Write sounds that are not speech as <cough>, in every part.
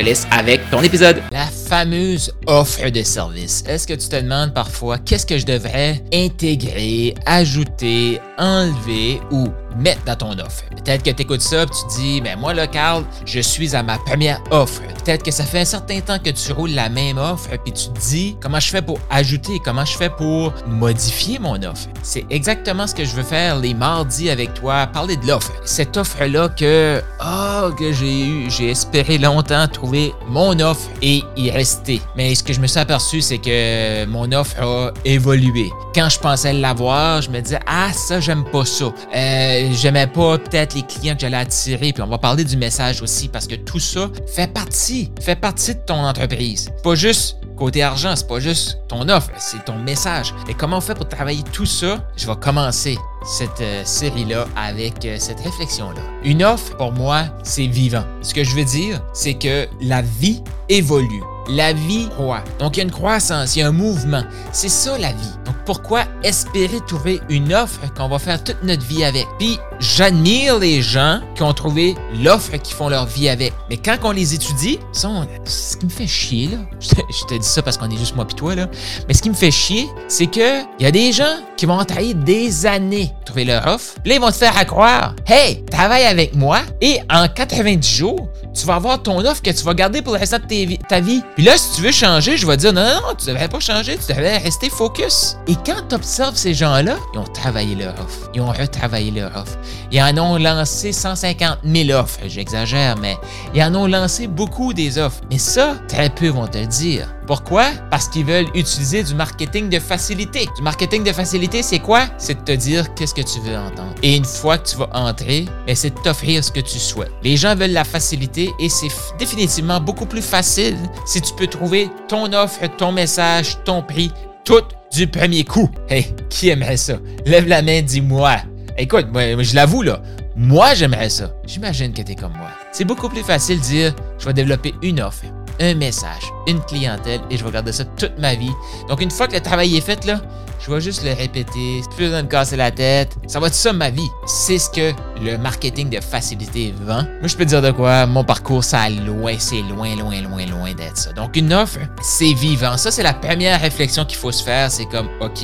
laisse avec ton épisode. La fameuse offre de service. Est-ce que tu te demandes parfois qu'est-ce que je devrais intégrer, ajouter, enlever ou mettre dans ton offre. Peut-être que tu écoutes ça et tu te dis, mais moi, là, Carl, je suis à ma première offre. Peut-être que ça fait un certain temps que tu roules la même offre puis tu te dis, comment je fais pour ajouter, comment je fais pour modifier mon offre? C'est exactement ce que je veux faire les mardis avec toi, parler de l'offre. Cette offre-là que, oh, que j'ai eu, j'ai espéré longtemps trouver mon offre et y rester. Mais ce que je me suis aperçu, c'est que mon offre a évolué. Quand je pensais l'avoir, je me disais, ah, ça, j'aime pas ça. Euh, j'aimais pas peut-être les clients que j'allais attirer. Puis on va parler du message aussi parce que tout ça fait partie, fait partie de ton entreprise. Pas juste côté argent, c'est pas juste ton offre, c'est ton message. Et comment on fait pour travailler tout ça? Je vais commencer cette euh, série-là avec euh, cette réflexion-là. Une offre, pour moi, c'est vivant. Ce que je veux dire, c'est que la vie évolue. La vie croît. Donc, il y a une croissance, il y a un mouvement. C'est ça la vie. Pourquoi espérer trouver une offre qu'on va faire toute notre vie avec? Puis, j'admire les gens qui ont trouvé l'offre qui font leur vie avec. Mais quand on les étudie, ça, ce qui me fait chier, là, <laughs> je te, dis ça parce qu'on est juste moi pis toi, là, mais ce qui me fait chier, c'est que il y a des gens qui vont travailler des années pour trouver leur offre. Là, ils vont te faire à croire, hey, travaille avec moi et en 90 jours, tu vas avoir ton offre que tu vas garder pour le restant de ta vie. Puis là, si tu veux changer, je vais dire non, non, non, tu devrais pas changer, tu devrais rester focus. Et quand tu observes ces gens-là, ils ont travaillé leur offre. Ils ont retravaillé leur offre. Ils en ont lancé 150 000 offres. J'exagère, mais ils en ont lancé beaucoup des offres. Mais ça, très peu vont te dire. Pourquoi? Parce qu'ils veulent utiliser du marketing de facilité. Du marketing de facilité, c'est quoi? C'est de te dire qu'est-ce que tu veux entendre. Et une fois que tu vas entrer, ben, c'est de t'offrir ce que tu souhaites. Les gens veulent la facilité et c'est définitivement beaucoup plus facile si tu peux trouver ton offre, ton message, ton prix, tout du premier coup. Hey, qui aimerait ça? Lève la main, dis-moi. Écoute, moi, je l'avoue là, moi j'aimerais ça. J'imagine que tu es comme moi. C'est beaucoup plus facile de dire, je vais développer une offre, un message, une clientèle et je vais garder ça toute ma vie. Donc, une fois que le travail est fait, là, je vais juste le répéter, plus besoin de casser la tête. Ça va être ça ma vie. C'est ce que le marketing de facilité vend. Moi, je peux dire de quoi, mon parcours, ça loin, c'est loin, loin, loin, loin d'être ça. Donc, une offre, c'est vivant. Ça, c'est la première réflexion qu'il faut se faire. C'est comme, OK,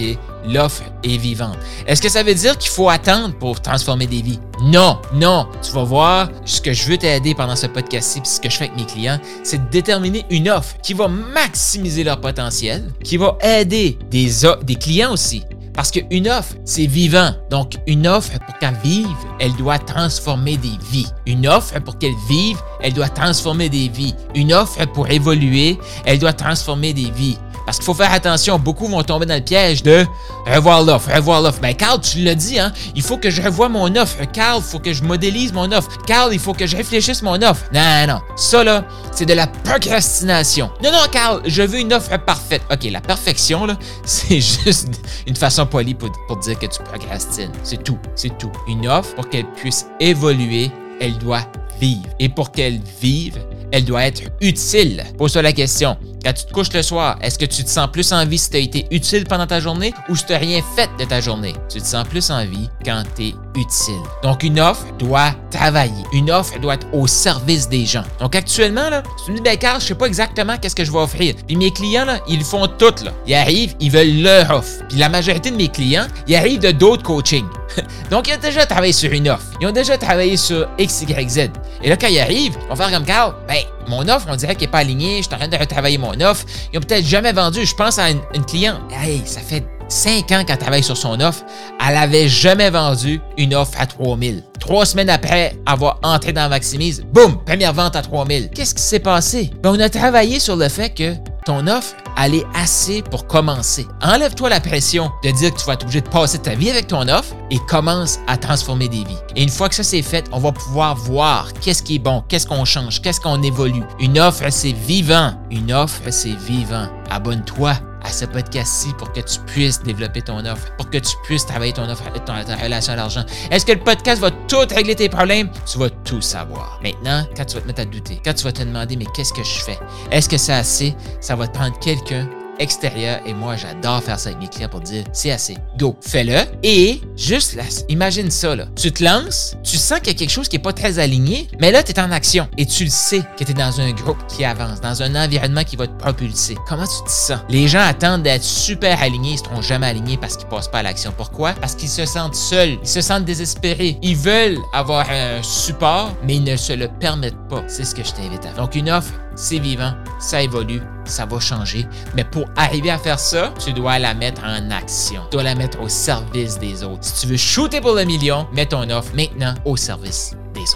l'offre est vivante. Est-ce que ça veut dire qu'il faut attendre pour transformer des vies? Non, non. Tu vas voir, ce que je veux t'aider pendant ce podcast-ci, ce que je fais avec mes clients, c'est de déterminer une offre qui va maximiser leur potentiel, qui va aider des, des clients aussi parce qu'une offre, c'est vivant. Donc, une offre, pour qu'elle vive, elle doit transformer des vies. Une offre, pour qu'elle vive, elle doit transformer des vies. Une offre, pour évoluer, elle doit transformer des vies. Parce qu'il faut faire attention, beaucoup vont tomber dans le piège de revoir l'offre, revoir l'offre. Ben, Carl, tu l'as dit, hein? Il faut que je revoie mon offre. Carl, il faut que je modélise mon offre. Carl, il faut que je réfléchisse mon offre. Non, non. Ça, là, c'est de la procrastination. Non, non, Carl, je veux une offre parfaite. OK, la perfection, là, <laughs> c'est juste une façon polie pour, pour dire que tu procrastines. C'est tout. C'est tout. Une offre, pour qu'elle puisse évoluer, elle doit vivre. Et pour qu'elle vive, elle doit être utile. Pose-toi la question. Quand tu te couches le soir, est-ce que tu te sens plus en vie si tu as été utile pendant ta journée ou si tu n'as rien fait de ta journée? Tu te sens plus en vie quand tu es utile. Donc, une offre doit travailler. Une offre doit être au service des gens. Donc, actuellement, là, tu me dis, ben, Carl, je sais pas exactement qu'est-ce que je vais offrir. Puis mes clients, là, ils font tout, là. Ils arrivent, ils veulent leur offre. Puis la majorité de mes clients, ils arrivent de d'autres coachings. <laughs> Donc, ils ont déjà travaillé sur une offre. Ils ont déjà travaillé sur X, Y, Z. Et là, quand ils arrivent, ils vont faire comme Carl, ben, mon offre, on dirait qu'elle n'est pas alignée, je suis en train de retravailler mon offre. Ils ont peut-être jamais vendu. Je pense à une, cliente, hey, ça fait 5 ans qu'elle travaille sur son offre. Elle avait jamais vendu une offre à 3000. Trois semaines après avoir entré dans Maximise, boum, première vente à 3000. Qu'est-ce qui s'est passé? Ben, on a travaillé sur le fait que ton offre, elle est assez pour commencer. Enlève-toi la pression de dire que tu vas être obligé de passer ta vie avec ton offre et commence à transformer des vies. Et une fois que ça c'est fait, on va pouvoir voir qu'est-ce qui est bon, qu'est-ce qu'on change, qu'est-ce qu'on évolue. Une offre, c'est vivant. Une offre, c'est vivant. Abonne-toi à ce podcast-ci pour que tu puisses développer ton offre, pour que tu puisses travailler ton offre, ton, relation à l'argent. Est-ce que le podcast va tout régler tes problèmes? Tu vas tout savoir. Maintenant, quand tu vas te mettre à douter, quand tu vas te demander, mais qu'est-ce que je fais? Est-ce que c'est assez? Ça va te prendre quelqu'un extérieur et moi j'adore faire ça avec mes clients pour dire c'est assez, go, fais-le et juste là, imagine ça là, tu te lances, tu sens qu'il y a quelque chose qui est pas très aligné, mais là tu es en action et tu le sais que tu es dans un groupe qui avance, dans un environnement qui va te propulser. Comment tu te sens? Les gens attendent d'être super alignés, ils seront jamais alignés parce qu'ils passent pas à l'action. Pourquoi? Parce qu'ils se sentent seuls, ils se sentent désespérés, ils veulent avoir un support mais ils ne se le permettent pas. C'est ce que je t'invite à faire. Donc une offre c'est vivant, ça évolue, ça va changer. Mais pour arriver à faire ça, tu dois la mettre en action. Tu dois la mettre au service des autres. Si tu veux shooter pour le million, mets ton offre maintenant au service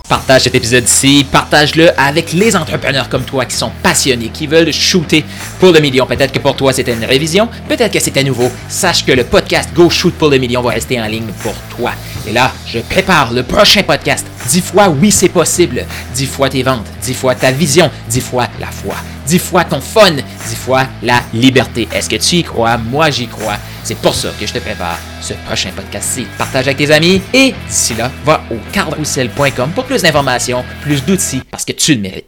Partage cet épisode-ci, partage-le avec les entrepreneurs comme toi qui sont passionnés, qui veulent shooter pour le million. Peut-être que pour toi c'était une révision, peut-être que c'était nouveau. Sache que le podcast Go Shoot pour le million va rester en ligne pour toi. Et là, je prépare le prochain podcast. Dix fois oui, c'est possible. Dix fois tes ventes. Dix fois ta vision. Dix fois la foi. Dix fois ton fun. Dix fois la liberté. Est-ce que tu y crois? Moi, j'y crois. C'est pour ça que je te prépare ce prochain podcast-ci. Partage avec tes amis et d'ici là, va au carrousel.com pour plus d'informations, plus d'outils parce que tu le mérites.